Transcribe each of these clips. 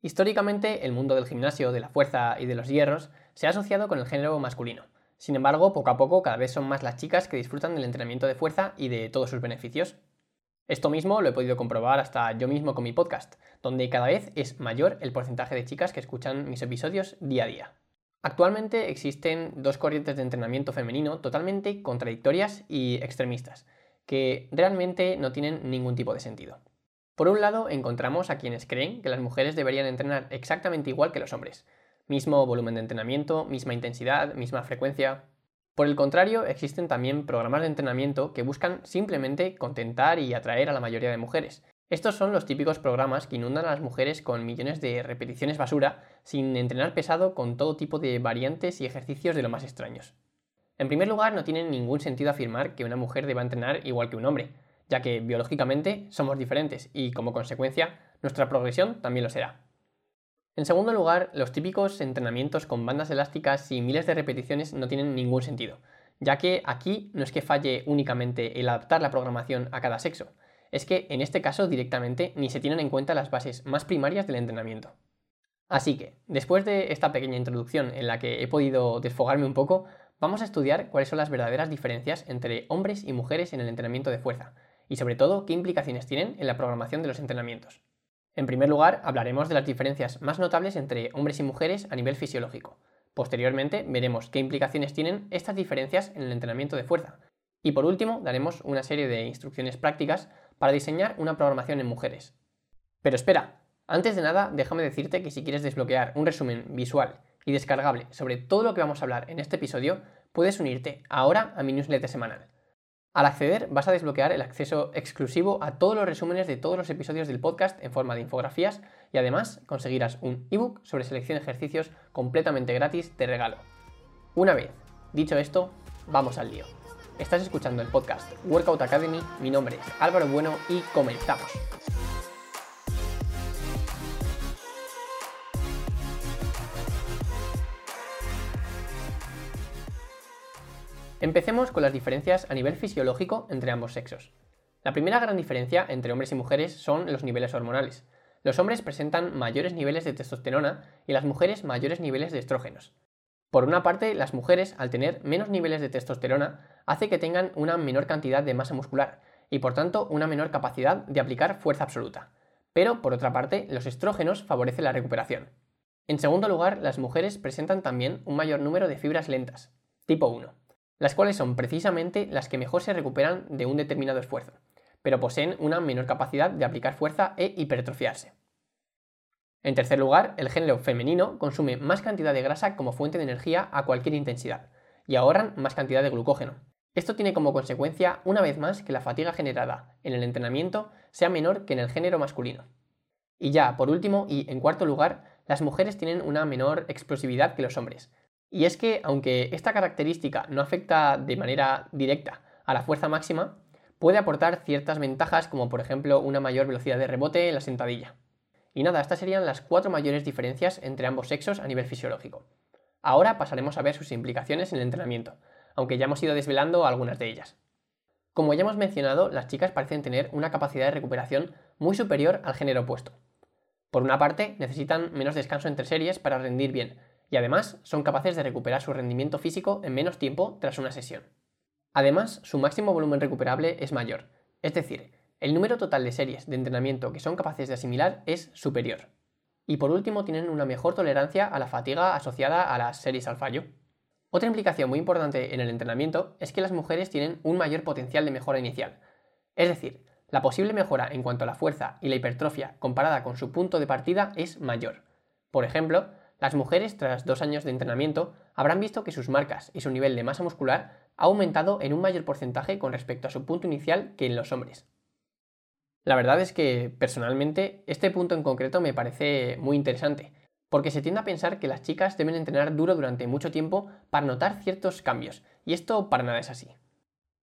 Históricamente, el mundo del gimnasio, de la fuerza y de los hierros se ha asociado con el género masculino. Sin embargo, poco a poco cada vez son más las chicas que disfrutan del entrenamiento de fuerza y de todos sus beneficios. Esto mismo lo he podido comprobar hasta yo mismo con mi podcast, donde cada vez es mayor el porcentaje de chicas que escuchan mis episodios día a día. Actualmente existen dos corrientes de entrenamiento femenino totalmente contradictorias y extremistas, que realmente no tienen ningún tipo de sentido. Por un lado, encontramos a quienes creen que las mujeres deberían entrenar exactamente igual que los hombres, mismo volumen de entrenamiento, misma intensidad, misma frecuencia. Por el contrario, existen también programas de entrenamiento que buscan simplemente contentar y atraer a la mayoría de mujeres, estos son los típicos programas que inundan a las mujeres con millones de repeticiones basura sin entrenar pesado con todo tipo de variantes y ejercicios de lo más extraños. En primer lugar, no tiene ningún sentido afirmar que una mujer deba entrenar igual que un hombre, ya que biológicamente somos diferentes y como consecuencia nuestra progresión también lo será. En segundo lugar, los típicos entrenamientos con bandas elásticas y miles de repeticiones no tienen ningún sentido, ya que aquí no es que falle únicamente el adaptar la programación a cada sexo, es que en este caso directamente ni se tienen en cuenta las bases más primarias del entrenamiento. Así que, después de esta pequeña introducción en la que he podido desfogarme un poco, vamos a estudiar cuáles son las verdaderas diferencias entre hombres y mujeres en el entrenamiento de fuerza, y sobre todo qué implicaciones tienen en la programación de los entrenamientos. En primer lugar, hablaremos de las diferencias más notables entre hombres y mujeres a nivel fisiológico. Posteriormente, veremos qué implicaciones tienen estas diferencias en el entrenamiento de fuerza. Y por último, daremos una serie de instrucciones prácticas para diseñar una programación en mujeres. Pero espera, antes de nada, déjame decirte que si quieres desbloquear un resumen visual y descargable sobre todo lo que vamos a hablar en este episodio, puedes unirte ahora a mi newsletter semanal. Al acceder vas a desbloquear el acceso exclusivo a todos los resúmenes de todos los episodios del podcast en forma de infografías y además conseguirás un ebook sobre selección de ejercicios completamente gratis de regalo. Una vez dicho esto, vamos al lío. Estás escuchando el podcast Workout Academy, mi nombre es Álvaro Bueno y comenzamos. Empecemos con las diferencias a nivel fisiológico entre ambos sexos. La primera gran diferencia entre hombres y mujeres son los niveles hormonales. Los hombres presentan mayores niveles de testosterona y las mujeres mayores niveles de estrógenos. Por una parte, las mujeres, al tener menos niveles de testosterona, hace que tengan una menor cantidad de masa muscular y por tanto una menor capacidad de aplicar fuerza absoluta. Pero, por otra parte, los estrógenos favorecen la recuperación. En segundo lugar, las mujeres presentan también un mayor número de fibras lentas, tipo 1, las cuales son precisamente las que mejor se recuperan de un determinado esfuerzo, pero poseen una menor capacidad de aplicar fuerza e hipertrofiarse. En tercer lugar, el género femenino consume más cantidad de grasa como fuente de energía a cualquier intensidad y ahorran más cantidad de glucógeno. Esto tiene como consecuencia, una vez más, que la fatiga generada en el entrenamiento sea menor que en el género masculino. Y ya, por último, y en cuarto lugar, las mujeres tienen una menor explosividad que los hombres. Y es que, aunque esta característica no afecta de manera directa a la fuerza máxima, puede aportar ciertas ventajas como por ejemplo una mayor velocidad de rebote en la sentadilla. Y nada, estas serían las cuatro mayores diferencias entre ambos sexos a nivel fisiológico. Ahora pasaremos a ver sus implicaciones en el entrenamiento, aunque ya hemos ido desvelando algunas de ellas. Como ya hemos mencionado, las chicas parecen tener una capacidad de recuperación muy superior al género opuesto. Por una parte, necesitan menos descanso entre series para rendir bien, y además son capaces de recuperar su rendimiento físico en menos tiempo tras una sesión. Además, su máximo volumen recuperable es mayor, es decir, el número total de series de entrenamiento que son capaces de asimilar es superior. Y por último, tienen una mejor tolerancia a la fatiga asociada a las series al fallo. Otra implicación muy importante en el entrenamiento es que las mujeres tienen un mayor potencial de mejora inicial. Es decir, la posible mejora en cuanto a la fuerza y la hipertrofia comparada con su punto de partida es mayor. Por ejemplo, las mujeres tras dos años de entrenamiento habrán visto que sus marcas y su nivel de masa muscular ha aumentado en un mayor porcentaje con respecto a su punto inicial que en los hombres. La verdad es que, personalmente, este punto en concreto me parece muy interesante, porque se tiende a pensar que las chicas deben entrenar duro durante mucho tiempo para notar ciertos cambios, y esto para nada es así.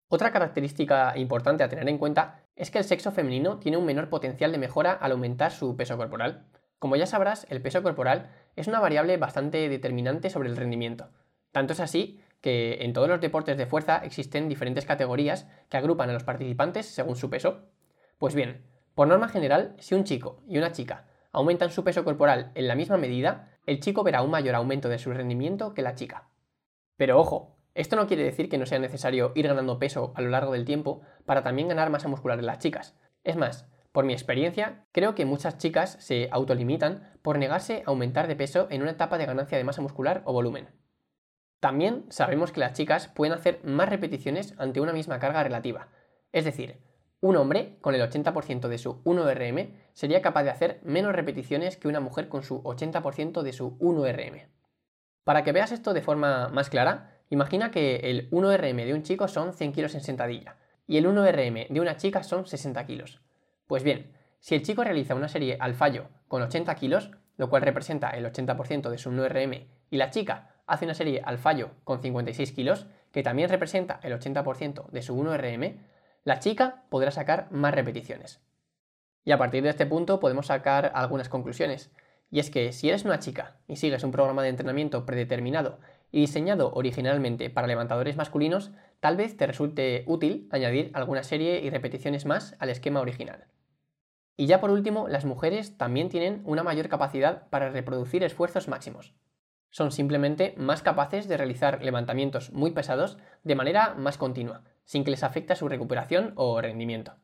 Otra característica importante a tener en cuenta es que el sexo femenino tiene un menor potencial de mejora al aumentar su peso corporal. Como ya sabrás, el peso corporal es una variable bastante determinante sobre el rendimiento. Tanto es así que en todos los deportes de fuerza existen diferentes categorías que agrupan a los participantes según su peso. Pues bien, por norma general, si un chico y una chica aumentan su peso corporal en la misma medida, el chico verá un mayor aumento de su rendimiento que la chica. Pero ojo, esto no quiere decir que no sea necesario ir ganando peso a lo largo del tiempo para también ganar masa muscular en las chicas. Es más, por mi experiencia, creo que muchas chicas se autolimitan por negarse a aumentar de peso en una etapa de ganancia de masa muscular o volumen. También sabemos que las chicas pueden hacer más repeticiones ante una misma carga relativa. Es decir, un hombre con el 80% de su 1RM sería capaz de hacer menos repeticiones que una mujer con su 80% de su 1RM. Para que veas esto de forma más clara, imagina que el 1RM de un chico son 100 kilos en sentadilla y el 1RM de una chica son 60 kilos. Pues bien, si el chico realiza una serie al fallo con 80 kilos, lo cual representa el 80% de su 1RM, y la chica hace una serie al fallo con 56 kilos, que también representa el 80% de su 1RM, la chica podrá sacar más repeticiones. Y a partir de este punto podemos sacar algunas conclusiones. Y es que si eres una chica y sigues un programa de entrenamiento predeterminado y diseñado originalmente para levantadores masculinos, tal vez te resulte útil añadir alguna serie y repeticiones más al esquema original. Y ya por último, las mujeres también tienen una mayor capacidad para reproducir esfuerzos máximos. Son simplemente más capaces de realizar levantamientos muy pesados de manera más continua, sin que les afecte su recuperación o rendimiento.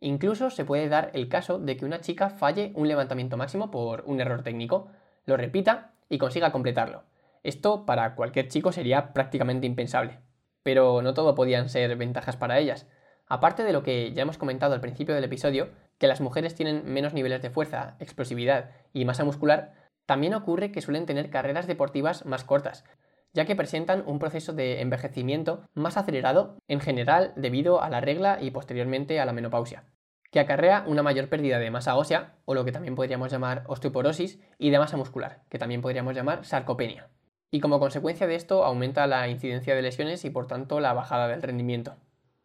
Incluso se puede dar el caso de que una chica falle un levantamiento máximo por un error técnico, lo repita y consiga completarlo. Esto para cualquier chico sería prácticamente impensable. Pero no todo podían ser ventajas para ellas. Aparte de lo que ya hemos comentado al principio del episodio, que las mujeres tienen menos niveles de fuerza, explosividad y masa muscular, también ocurre que suelen tener carreras deportivas más cortas, ya que presentan un proceso de envejecimiento más acelerado en general debido a la regla y posteriormente a la menopausia, que acarrea una mayor pérdida de masa ósea, o lo que también podríamos llamar osteoporosis, y de masa muscular, que también podríamos llamar sarcopenia. Y como consecuencia de esto aumenta la incidencia de lesiones y por tanto la bajada del rendimiento.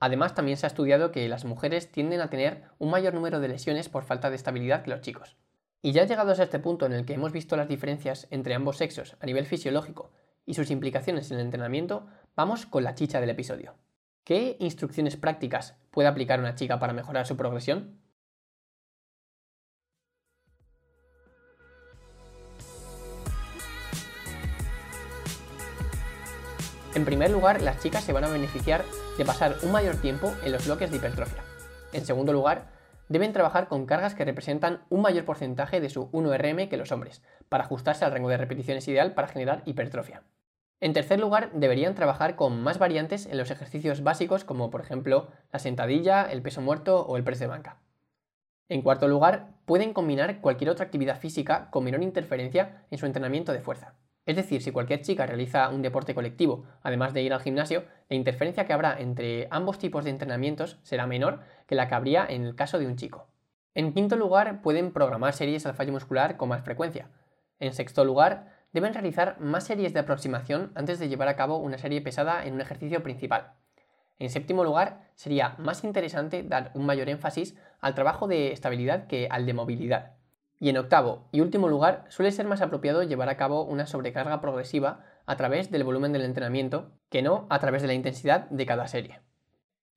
Además, también se ha estudiado que las mujeres tienden a tener un mayor número de lesiones por falta de estabilidad que los chicos. Y ya llegados a este punto en el que hemos visto las diferencias entre ambos sexos a nivel fisiológico y sus implicaciones en el entrenamiento, vamos con la chicha del episodio. ¿Qué instrucciones prácticas puede aplicar una chica para mejorar su progresión? En primer lugar, las chicas se van a beneficiar de pasar un mayor tiempo en los bloques de hipertrofia. En segundo lugar, deben trabajar con cargas que representan un mayor porcentaje de su 1RM que los hombres, para ajustarse al rango de repeticiones ideal para generar hipertrofia. En tercer lugar, deberían trabajar con más variantes en los ejercicios básicos como por ejemplo la sentadilla, el peso muerto o el press de banca. En cuarto lugar, pueden combinar cualquier otra actividad física con menor interferencia en su entrenamiento de fuerza. Es decir, si cualquier chica realiza un deporte colectivo, además de ir al gimnasio, la interferencia que habrá entre ambos tipos de entrenamientos será menor que la que habría en el caso de un chico. En quinto lugar, pueden programar series al fallo muscular con más frecuencia. En sexto lugar, deben realizar más series de aproximación antes de llevar a cabo una serie pesada en un ejercicio principal. En séptimo lugar, sería más interesante dar un mayor énfasis al trabajo de estabilidad que al de movilidad. Y en octavo y último lugar, suele ser más apropiado llevar a cabo una sobrecarga progresiva a través del volumen del entrenamiento que no a través de la intensidad de cada serie.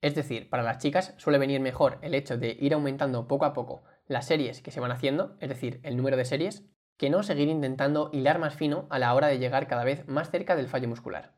Es decir, para las chicas suele venir mejor el hecho de ir aumentando poco a poco las series que se van haciendo, es decir, el número de series, que no seguir intentando hilar más fino a la hora de llegar cada vez más cerca del fallo muscular.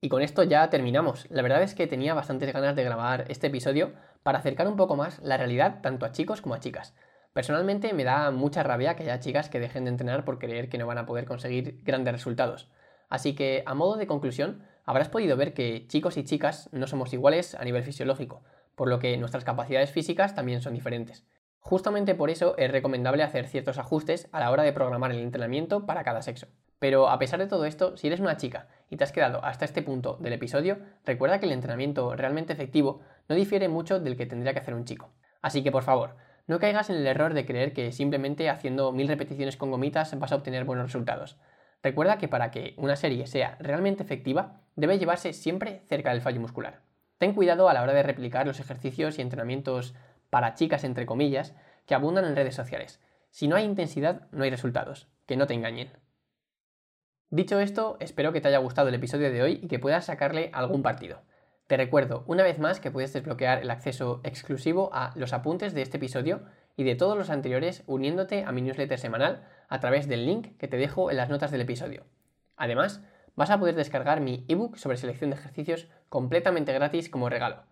Y con esto ya terminamos. La verdad es que tenía bastantes ganas de grabar este episodio para acercar un poco más la realidad tanto a chicos como a chicas. Personalmente me da mucha rabia que haya chicas que dejen de entrenar por creer que no van a poder conseguir grandes resultados. Así que, a modo de conclusión, habrás podido ver que chicos y chicas no somos iguales a nivel fisiológico, por lo que nuestras capacidades físicas también son diferentes. Justamente por eso es recomendable hacer ciertos ajustes a la hora de programar el entrenamiento para cada sexo. Pero a pesar de todo esto, si eres una chica y te has quedado hasta este punto del episodio, recuerda que el entrenamiento realmente efectivo no difiere mucho del que tendría que hacer un chico. Así que por favor, no caigas en el error de creer que simplemente haciendo mil repeticiones con gomitas vas a obtener buenos resultados. Recuerda que para que una serie sea realmente efectiva, debe llevarse siempre cerca del fallo muscular. Ten cuidado a la hora de replicar los ejercicios y entrenamientos para chicas, entre comillas, que abundan en redes sociales. Si no hay intensidad, no hay resultados. Que no te engañen. Dicho esto, espero que te haya gustado el episodio de hoy y que puedas sacarle algún partido. Te recuerdo una vez más que puedes desbloquear el acceso exclusivo a los apuntes de este episodio y de todos los anteriores uniéndote a mi newsletter semanal a través del link que te dejo en las notas del episodio. Además, vas a poder descargar mi ebook sobre selección de ejercicios completamente gratis como regalo.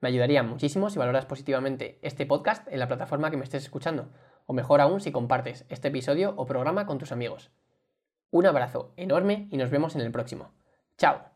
Me ayudaría muchísimo si valoras positivamente este podcast en la plataforma que me estés escuchando, o mejor aún si compartes este episodio o programa con tus amigos. Un abrazo enorme y nos vemos en el próximo. ¡Chao!